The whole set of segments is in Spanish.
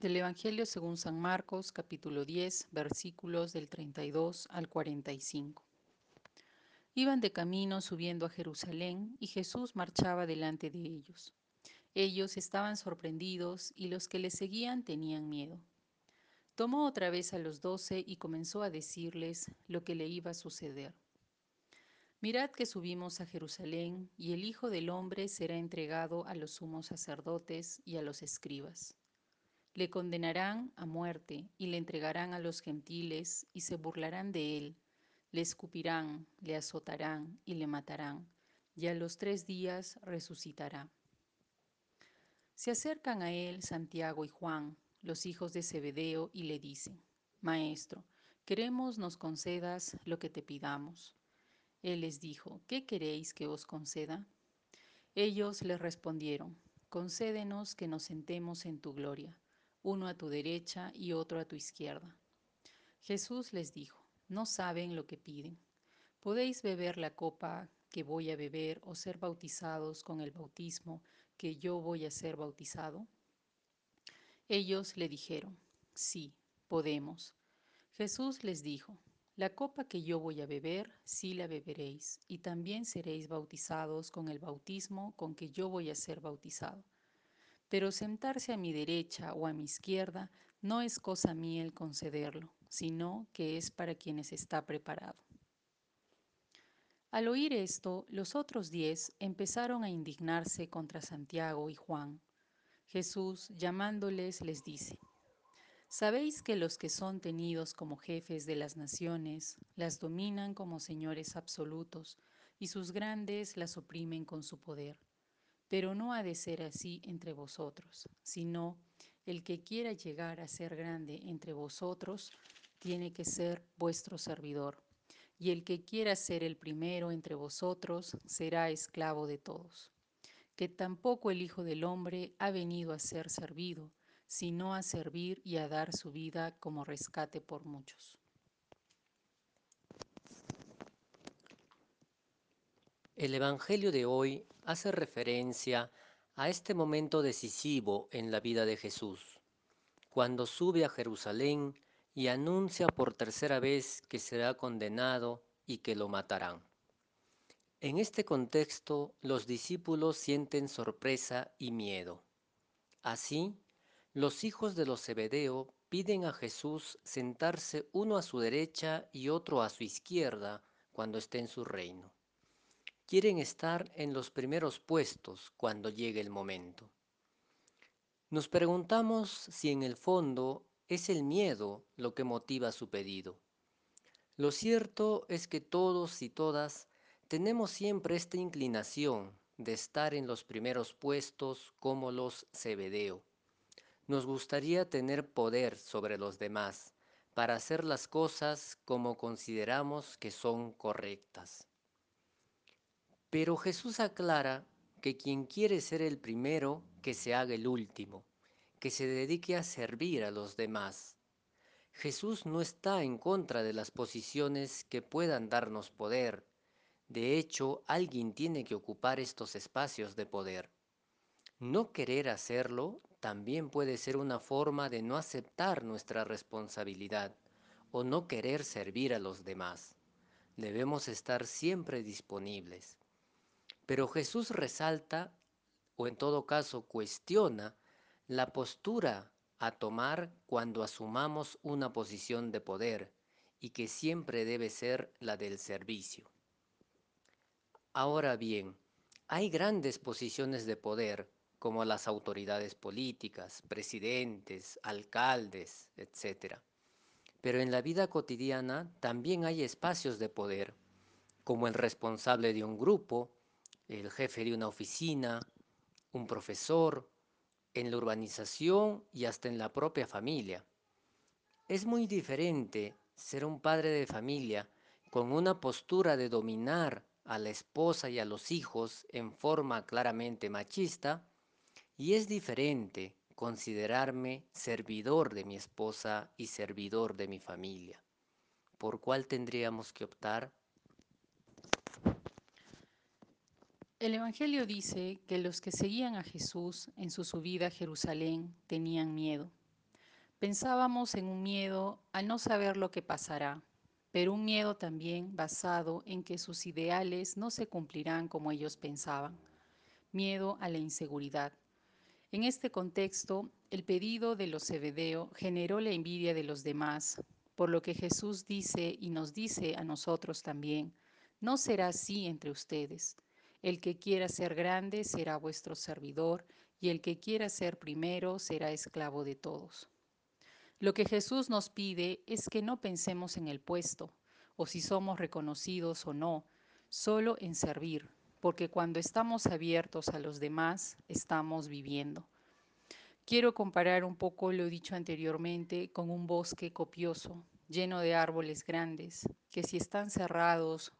Del Evangelio según San Marcos, capítulo 10, versículos del 32 al 45. Iban de camino subiendo a Jerusalén y Jesús marchaba delante de ellos. Ellos estaban sorprendidos y los que le seguían tenían miedo. Tomó otra vez a los doce y comenzó a decirles lo que le iba a suceder. Mirad que subimos a Jerusalén y el Hijo del Hombre será entregado a los sumos sacerdotes y a los escribas le condenarán a muerte y le entregarán a los gentiles y se burlarán de él. Le escupirán, le azotarán y le matarán, y a los tres días resucitará. Se acercan a él Santiago y Juan, los hijos de Zebedeo, y le dicen, Maestro, queremos nos concedas lo que te pidamos. Él les dijo, ¿qué queréis que os conceda? Ellos le respondieron, concédenos que nos sentemos en tu gloria uno a tu derecha y otro a tu izquierda. Jesús les dijo, no saben lo que piden. ¿Podéis beber la copa que voy a beber o ser bautizados con el bautismo que yo voy a ser bautizado? Ellos le dijeron, sí, podemos. Jesús les dijo, la copa que yo voy a beber, sí la beberéis, y también seréis bautizados con el bautismo con que yo voy a ser bautizado pero sentarse a mi derecha o a mi izquierda no es cosa mía el concederlo, sino que es para quienes está preparado. Al oír esto, los otros diez empezaron a indignarse contra Santiago y Juan. Jesús, llamándoles, les dice, ¿Sabéis que los que son tenidos como jefes de las naciones las dominan como señores absolutos y sus grandes las oprimen con su poder? Pero no ha de ser así entre vosotros, sino el que quiera llegar a ser grande entre vosotros tiene que ser vuestro servidor, y el que quiera ser el primero entre vosotros será esclavo de todos. Que tampoco el Hijo del Hombre ha venido a ser servido, sino a servir y a dar su vida como rescate por muchos. El Evangelio de hoy hace referencia a este momento decisivo en la vida de Jesús, cuando sube a Jerusalén y anuncia por tercera vez que será condenado y que lo matarán. En este contexto, los discípulos sienten sorpresa y miedo. Así, los hijos de los Zebedeo piden a Jesús sentarse uno a su derecha y otro a su izquierda cuando esté en su reino quieren estar en los primeros puestos cuando llegue el momento. Nos preguntamos si en el fondo es el miedo lo que motiva su pedido. Lo cierto es que todos y todas tenemos siempre esta inclinación de estar en los primeros puestos como los Cebedeo. Nos gustaría tener poder sobre los demás para hacer las cosas como consideramos que son correctas. Pero Jesús aclara que quien quiere ser el primero, que se haga el último, que se dedique a servir a los demás. Jesús no está en contra de las posiciones que puedan darnos poder. De hecho, alguien tiene que ocupar estos espacios de poder. No querer hacerlo también puede ser una forma de no aceptar nuestra responsabilidad o no querer servir a los demás. Debemos estar siempre disponibles. Pero Jesús resalta, o en todo caso cuestiona, la postura a tomar cuando asumamos una posición de poder y que siempre debe ser la del servicio. Ahora bien, hay grandes posiciones de poder como las autoridades políticas, presidentes, alcaldes, etc. Pero en la vida cotidiana también hay espacios de poder, como el responsable de un grupo, el jefe de una oficina, un profesor, en la urbanización y hasta en la propia familia. Es muy diferente ser un padre de familia con una postura de dominar a la esposa y a los hijos en forma claramente machista y es diferente considerarme servidor de mi esposa y servidor de mi familia. ¿Por cuál tendríamos que optar? El Evangelio dice que los que seguían a Jesús en su subida a Jerusalén tenían miedo. Pensábamos en un miedo al no saber lo que pasará, pero un miedo también basado en que sus ideales no se cumplirán como ellos pensaban. Miedo a la inseguridad. En este contexto, el pedido de los Zebedeo generó la envidia de los demás, por lo que Jesús dice y nos dice a nosotros también, no será así entre ustedes. El que quiera ser grande será vuestro servidor, y el que quiera ser primero será esclavo de todos. Lo que Jesús nos pide es que no pensemos en el puesto, o si somos reconocidos o no, solo en servir, porque cuando estamos abiertos a los demás, estamos viviendo. Quiero comparar un poco lo dicho anteriormente con un bosque copioso, lleno de árboles grandes, que si están cerrados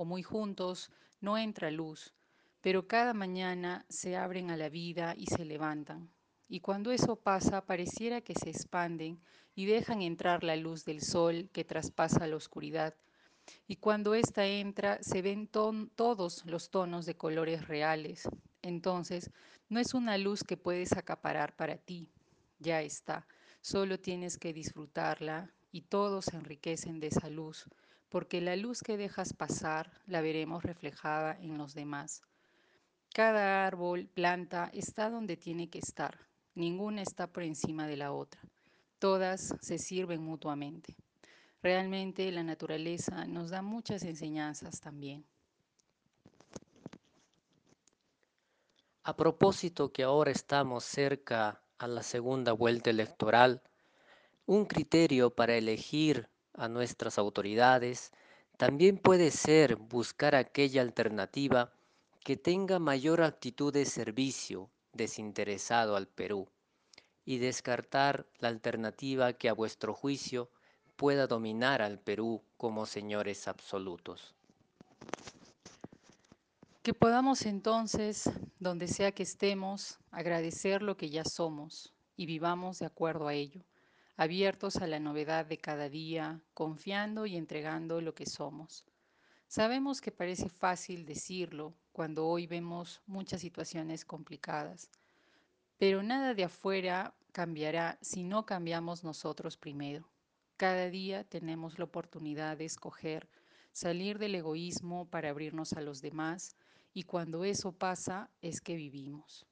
o muy juntos, no entra luz, pero cada mañana se abren a la vida y se levantan. Y cuando eso pasa, pareciera que se expanden y dejan entrar la luz del sol que traspasa la oscuridad. Y cuando ésta entra, se ven todos los tonos de colores reales. Entonces, no es una luz que puedes acaparar para ti, ya está, solo tienes que disfrutarla y todos se enriquecen de esa luz, porque la luz que dejas pasar la veremos reflejada en los demás. Cada árbol, planta, está donde tiene que estar, ninguna está por encima de la otra, todas se sirven mutuamente. Realmente la naturaleza nos da muchas enseñanzas también. A propósito que ahora estamos cerca a la segunda vuelta electoral, un criterio para elegir a nuestras autoridades también puede ser buscar aquella alternativa que tenga mayor actitud de servicio desinteresado al Perú y descartar la alternativa que a vuestro juicio pueda dominar al Perú como señores absolutos. Que podamos entonces, donde sea que estemos, agradecer lo que ya somos y vivamos de acuerdo a ello, abiertos a la novedad de cada día, confiando y entregando lo que somos. Sabemos que parece fácil decirlo cuando hoy vemos muchas situaciones complicadas, pero nada de afuera cambiará si no cambiamos nosotros primero. Cada día tenemos la oportunidad de escoger salir del egoísmo para abrirnos a los demás y cuando eso pasa es que vivimos.